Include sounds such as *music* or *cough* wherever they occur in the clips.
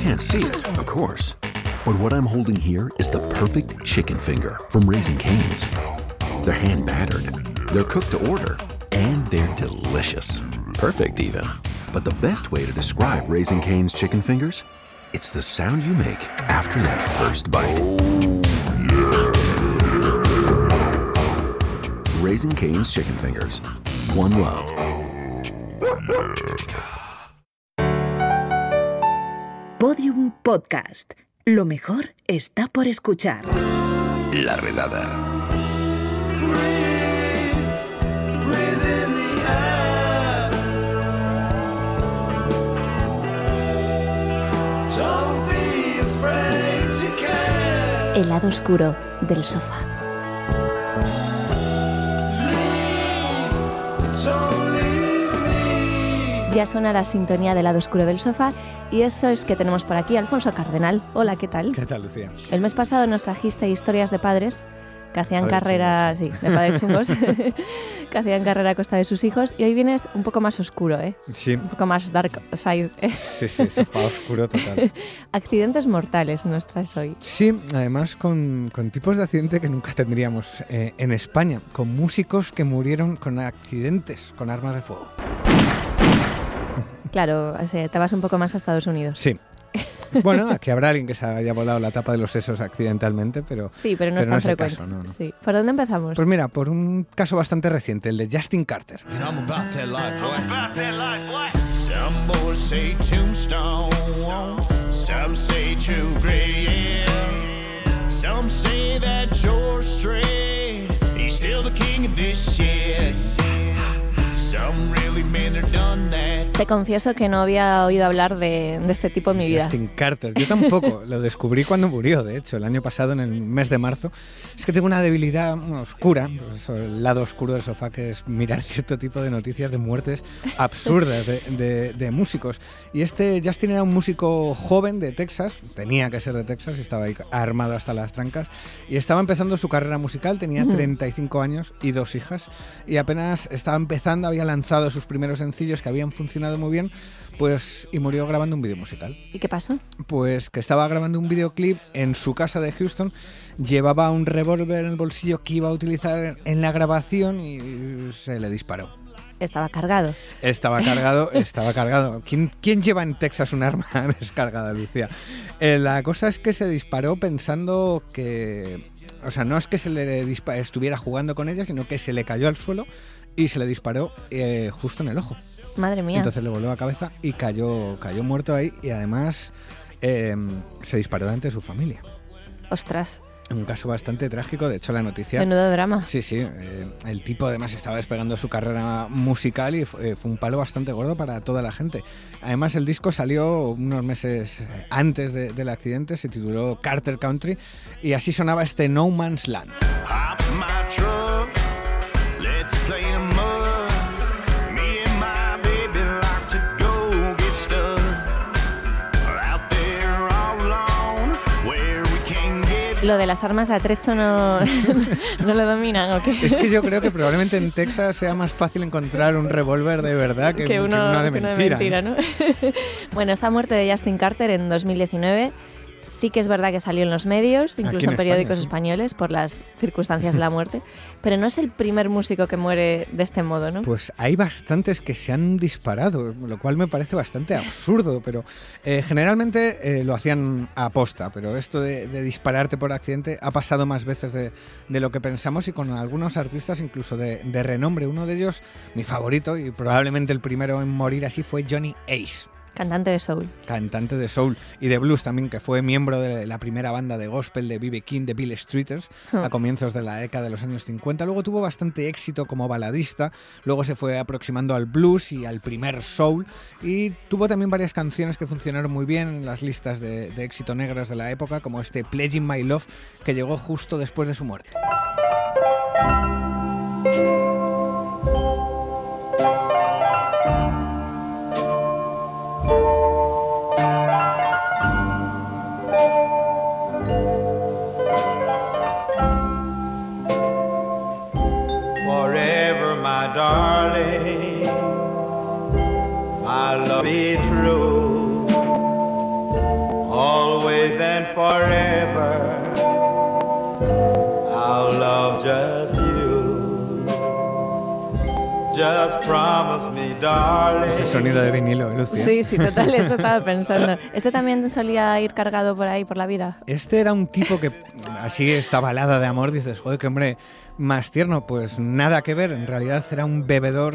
can't see it, of course. But what I'm holding here is the perfect chicken finger from Raising Cane's. They're hand battered, they're cooked to order, and they're delicious. Perfect, even. But the best way to describe Raising Cane's chicken fingers? It's the sound you make after that first bite. Raising Cane's chicken fingers. One love. Podium Podcast. Lo mejor está por escuchar. La redada. El lado oscuro del sofá. Ya suena la sintonía del lado oscuro del sofá y eso es que tenemos por aquí Alfonso Cardenal. Hola, ¿qué tal? ¿Qué tal, Lucía? El mes pasado nos trajiste historias de padres que hacían Padres carrera, sí, de padres *laughs* chungos, que hacían carrera a costa de sus hijos y hoy vienes un poco más oscuro, ¿eh? Sí, Un poco más dark side. ¿eh? sí, sí, sofá oscuro total. *laughs* Accidentes mortales nos traes hoy. Sí, además con, con tipos de accidente que nunca tendríamos eh, en España, con músicos que murieron con accidentes con armas de fuego. Claro, o sea, te vas un poco más a Estados Unidos. Sí. Bueno, aquí habrá alguien que se haya volado la tapa de los sesos accidentalmente, pero... Sí, pero no es Pero no tan es el frecuente. caso, no, no. Sí. ¿Por dónde empezamos? Pues mira, por un caso bastante reciente, el de Justin Carter. And I'm about that life, boy. Some boys say tombstone, some say true grit. Some say that George Strait, he's still the king of this shit. Some really meant or done that. Te confieso que no había oído hablar de, de este tipo en mi vida. Justin Carter. Yo tampoco. *laughs* Lo descubrí cuando murió, de hecho, el año pasado, en el mes de marzo. Es que tengo una debilidad oscura, el lado oscuro del sofá, que es mirar *laughs* cierto tipo de noticias de muertes absurdas de, de- de músicos. Y este Justin era un músico joven de Texas, tenía que ser de Texas, y estaba ahí armado hasta las trancas. Y estaba empezando su carrera musical, tenía 35 años y dos hijas. Y apenas estaba empezando, había lanzado sus primeros sencillos que habían funcionado muy bien. Pues, y murió grabando un vídeo musical ¿Y qué pasó? pues que estaba grabando un videoclip en su casa de Houston, llevaba un revólver en el bolsillo que iba a utilizar en la grabación y se le disparó. Estaba cargado. Estaba cargado, *laughs* estaba cargado. ¿Quién, quién lleva en Texas un arma *laughs* descargada, Lucía? Eh, la cosa es que se disparó pensando que... O sea, no es que se le estuviera jugando con ella, sino que se le cayó al suelo y se le disparó eh, justo en el ojo. Madre mía. Entonces le voló la cabeza y cayó, cayó muerto ahí y además eh, se disparó delante de su familia. Ostras, Un caso bastante trágico, de hecho la noticia... menudo drama. Sí, sí, eh, el tipo además estaba despegando su carrera musical y fue, eh, fue un palo bastante gordo para toda la gente. Además el disco salió unos meses eh, antes de- del accidente, se tituló Carter Country y así sonaba este No Man's Land. Lo de las armas a trecho no, *laughs* no lo dominan, ¿o qué? Es que yo creo que probablemente en Texas sea más fácil encontrar un revólver de verdad que, que uno, de uno mentira. ¿no? ¿no? *laughs* bueno, esta muerte de Justin Carter en 2019 sí que es verdad que salió en los medios, incluso en en periódicos España, sí. españoles por las circunstancias de la muerte, pero no es el primer músico que muere de este modo, ¿no? Pues hay bastantes que se han disparado, lo cual me parece bastante absurdo, pero eh, generalmente eh, lo hacían a posta, pero esto de, de dispararte por accidente ha pasado más veces de, de lo que pensamos y con algunos artistas incluso de, de renombre. Uno de ellos, mi favorito y probablemente el primero en morir así, fue Johnny Ace. Cantante de soul. cantante de soul y de blues también, que fue miembro de la primera banda de gospel de B.B. King, de Bill Streeters, a comienzos de la década de los años 50. Luego tuvo bastante éxito como baladista, luego se fue aproximando al blues y al primer soul, y tuvo también varias canciones que funcionaron muy bien en las listas de, de éxito negras de la época, como este Pledging My Love, que llegó justo después de su muerte. And forever. I'll love just you. Just promise me, darling. Ese sonido de vinilo, ¿eh, Lucía? Sí, sí, total, eso estaba *laughs* pensando. ¿Este también solía ir cargado por ahí, por la vida? Este era un tipo que, así esta balada de amor, dices, joder, qué hombre más tierno. Pues nada que ver, en realidad era un bebedor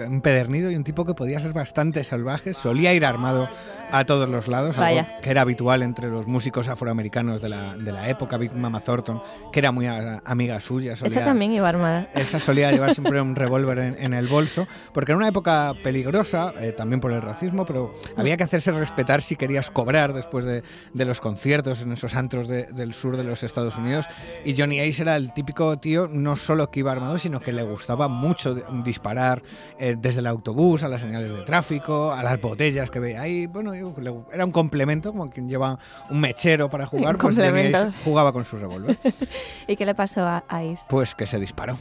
empedernido y un tipo que podía ser bastante salvaje. Solía ir armado a todos los lados, algo Vaya. que era habitual entre los músicos afroamericanos de la, de la época. Big Mama Thornton, que era muy a- amiga suya. Esa solía- también iba armada. esa solía llevar *laughs* siempre un revólver en, en el bolso, porque era una época peligrosa, eh, también por el racismo, pero había que hacerse respetar si querías cobrar después de, de los conciertos en esos antros de- del sur de los Estados Unidos. Y Johnny Ace era el típico tío, no solo que iba armado, sino que le gustaba mucho disparar eh, desde el autobús a las señales de tráfico, a las botellas que veía ahí. Bueno, era un complemento, como quien lleva un mechero para jugar, pues jugaba con su revólver. *laughs* ¿Y qué le pasó a Ice? Pues que se disparó.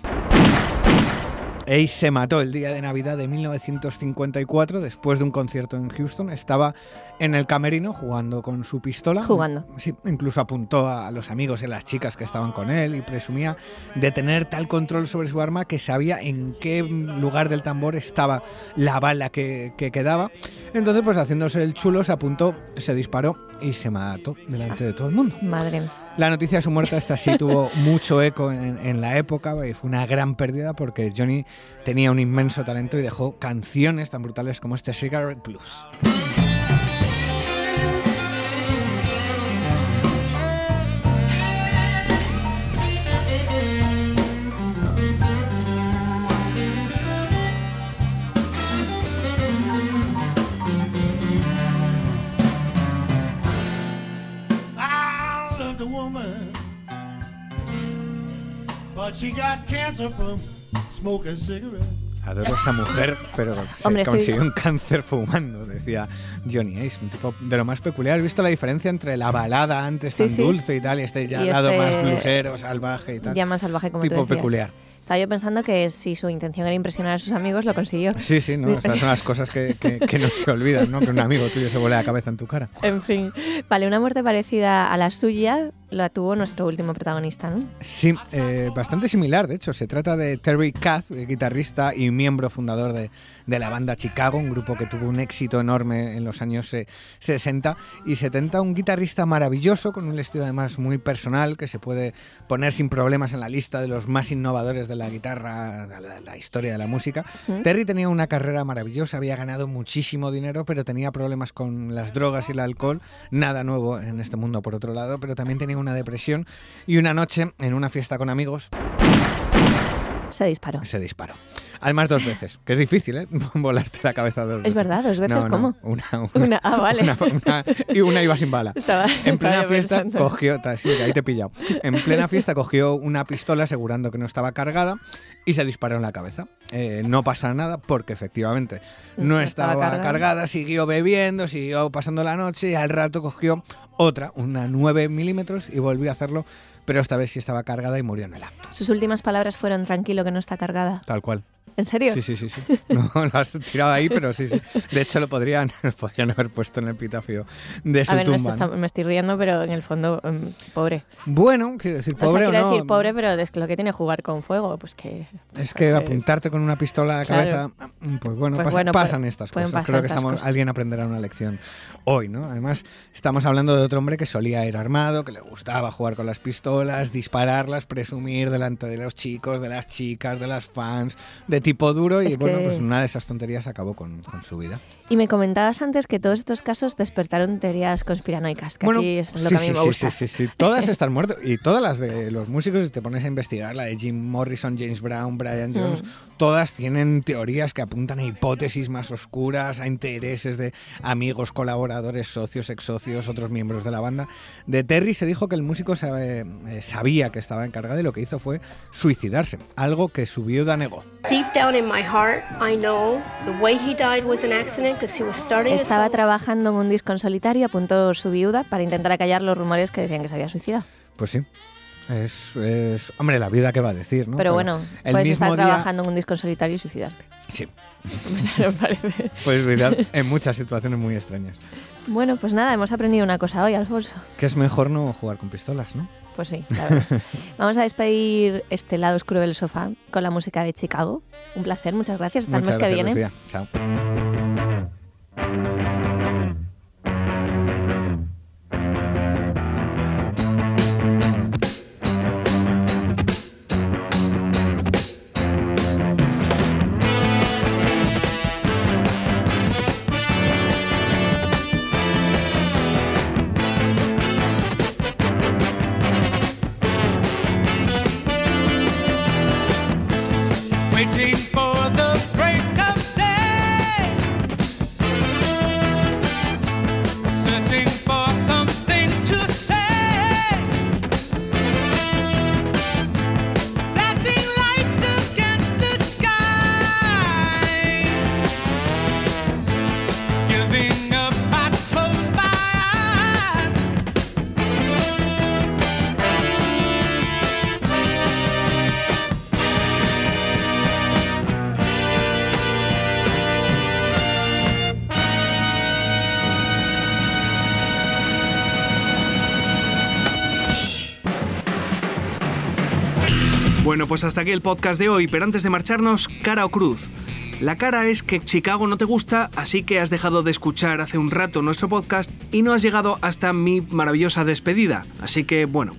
Ace se mató el día de Navidad de 1954 después de un concierto en Houston. Estaba en el camerino jugando con su pistola. Jugando. Sí, incluso apuntó a los amigos y a las chicas que estaban con él y presumía de tener tal control sobre su arma que sabía en qué lugar del tambor estaba la bala que, que quedaba. Entonces, pues haciéndose el chulo, se apuntó, se disparó y se mató delante de todo el mundo. Madre mía. La noticia de su muerte esta sí tuvo mucho eco en, en la época y fue una gran pérdida porque Johnny tenía un inmenso talento y dejó canciones tan brutales como este Cigarette Blues. Adoro a esa mujer, pero se Hombre, estoy- consiguió un cáncer fumando, decía Johnny Ace, un tipo de lo más peculiar. ¿Has visto la diferencia entre la balada antes Sí, tan sí. dulce y tal y este ya Y lado este- más blusero, salvaje y tal? Ya más salvaje como tú tipo decías. peculiar. Estaba yo pensando que si su intención era impresionar a sus amigos, lo consiguió. Sí, sí, ¿no? Estas son las cosas que, que- que no se olvidan, ¿no? Que un amigo tuyo se vuele la cabeza en tu cara. En fin. Vale, una muerte parecida a la suya la tuvo nuestro último protagonista, ¿no? Sí, eh, bastante similar, de hecho. Se trata de Terry Kath, eh, guitarrista y miembro fundador de, de la banda Chicago, un grupo que tuvo un éxito enorme en los años eh, 60 y 70. Un guitarrista maravilloso, con un estilo además muy personal, que se puede poner sin problemas en la lista de los más innovadores de la guitarra, de la, la historia de la música. ¿Mm? Terry tenía una carrera maravillosa, había ganado muchísimo dinero, pero tenía problemas con las drogas y el alcohol. Nada nuevo en este mundo, por otro lado, pero también tenía una depresión. Y una noche, en una fiesta con amigos, Se disparó. se disparó. Además, dos veces, que es difícil, ¿eh? *laughs* Volarte la cabeza dos veces. Es verdad, dos veces, No, no, ¿cómo? Una, *laughs* una, Una- ah, vale. una- una- y una iba sin bala. Estaba, En estaba plena fiesta pensando. cogió, sí, ahí te he pillado. En plena fiesta cogió una pistola asegurando que no estaba cargada y se disparó en la cabeza. Eh, no pasa nada porque efectivamente no No estaba, estaba cargada. siguió bebiendo, siguió pasando la noche y al rato cogió otra, una 9 milímetros y volvió a hacerlo, pero esta vez sí estaba cargada y murió en el acto. Sus últimas palabras fueron tranquilo que no está cargada. Tal cual. ¿En serio? Sí, sí, sí, sí. No, *laughs* lo has tirado ahí, pero sí, sí. De hecho, lo podrían, *laughs* lo podrían haber puesto en el epitafio de su A ver, me, tumba. está- ¿no? me estoy riendo, pero en el fondo, mm, pobre. Bueno, quiero decir, o sea, pobre o, quiero no. decir pobre, pero es que lo que tiene jugar con fuego, pues que... Es que pues, apuntarte con una pistola a la Claro. cabeza, pues bueno, Pues pasa- bueno, pasan pu- estas cosas. pasar Creo que estamos, cosas. alguien aprenderá una lección hoy, ¿no? Además, estamos hablando de otro hombre que solía ir armado, que le gustaba jugar con las pistolas, dispararlas, presumir delante de los chicos, de las chicas, de las fans, de tipo duro, y Es bueno, que- pues una de esas tonterías acabó con, con su vida. Y me comentabas antes que todos estos casos despertaron teorías conspiranoicas, que Bueno, aquí es lo sí, que a mí sí, me sí, gusta. Sí, sí, sí. Todas *laughs* están muertas. Y todas las de los músicos, si te pones a investigar, la de Jim Morrison, James Brown, Brian Mm. Todas tienen teorías que apuntan a hipótesis más oscuras, a intereses de amigos, colaboradores, socios, ex socios, otros miembros de la banda. De Terry se dijo que el músico sabe- eh, sabía que estaba encargado y lo que hizo fue suicidarse, algo que su viuda negó. Deep down in my heart, I know the way he died was an accident because he was starting a Estaba trabajando en un disco en solitario, apuntó su viuda para intentar acallar los rumores que decían que se había suicidado. Pues sí. Es, es- hombre, la viuda que va a decir, ¿no? Pero bueno, el puedes mismo estar día- trabajando en un disco en solitario y suicidarte. Sí. *laughs* O sea, parece. Puedes olvidar en muchas situaciones muy extrañas. Bueno, pues nada, hemos aprendido una cosa hoy, Alfonso. Que es mejor no jugar con pistolas, ¿no? Pues sí, la verdad. *laughs* Vamos a despedir este lado oscuro del sofá con la música de Chicago. Un placer, muchas gracias. Hasta Muchas el mes que viene. Lucía. Chao. Bueno, pues hasta aquí el podcast de hoy, pero antes de marcharnos, cara o cruz. La cara es que Chicago no te gusta, así que has dejado de escuchar hace un rato nuestro podcast y no has llegado hasta mi maravillosa despedida. Así que, bueno,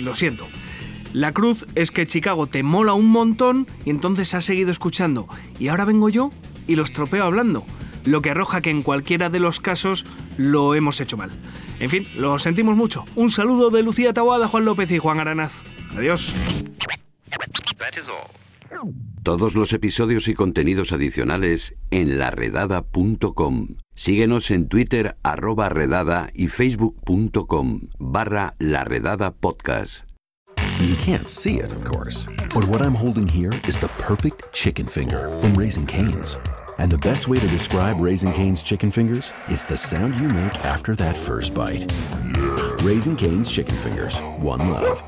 lo siento. La cruz es que Chicago te mola un montón y entonces has seguido escuchando. Y ahora vengo yo y lo estropeo hablando. Lo que arroja que en cualquiera de los casos lo hemos hecho mal. En fin, lo sentimos mucho. Un saludo de Lucía Taboada, Juan López y Juan Aranaz. Adiós. Todos los episodios y contenidos adicionales en laredada.com. Síguenos en Twitter arroba redada y facebook.com barra laredada podcast. You can't see it, of course. But what I'm holding here is the perfect chicken finger from Raising Cane's. And the best way to describe Raising Cane's chicken fingers is the sound you make after that first bite. Raising Cane's chicken fingers. One love.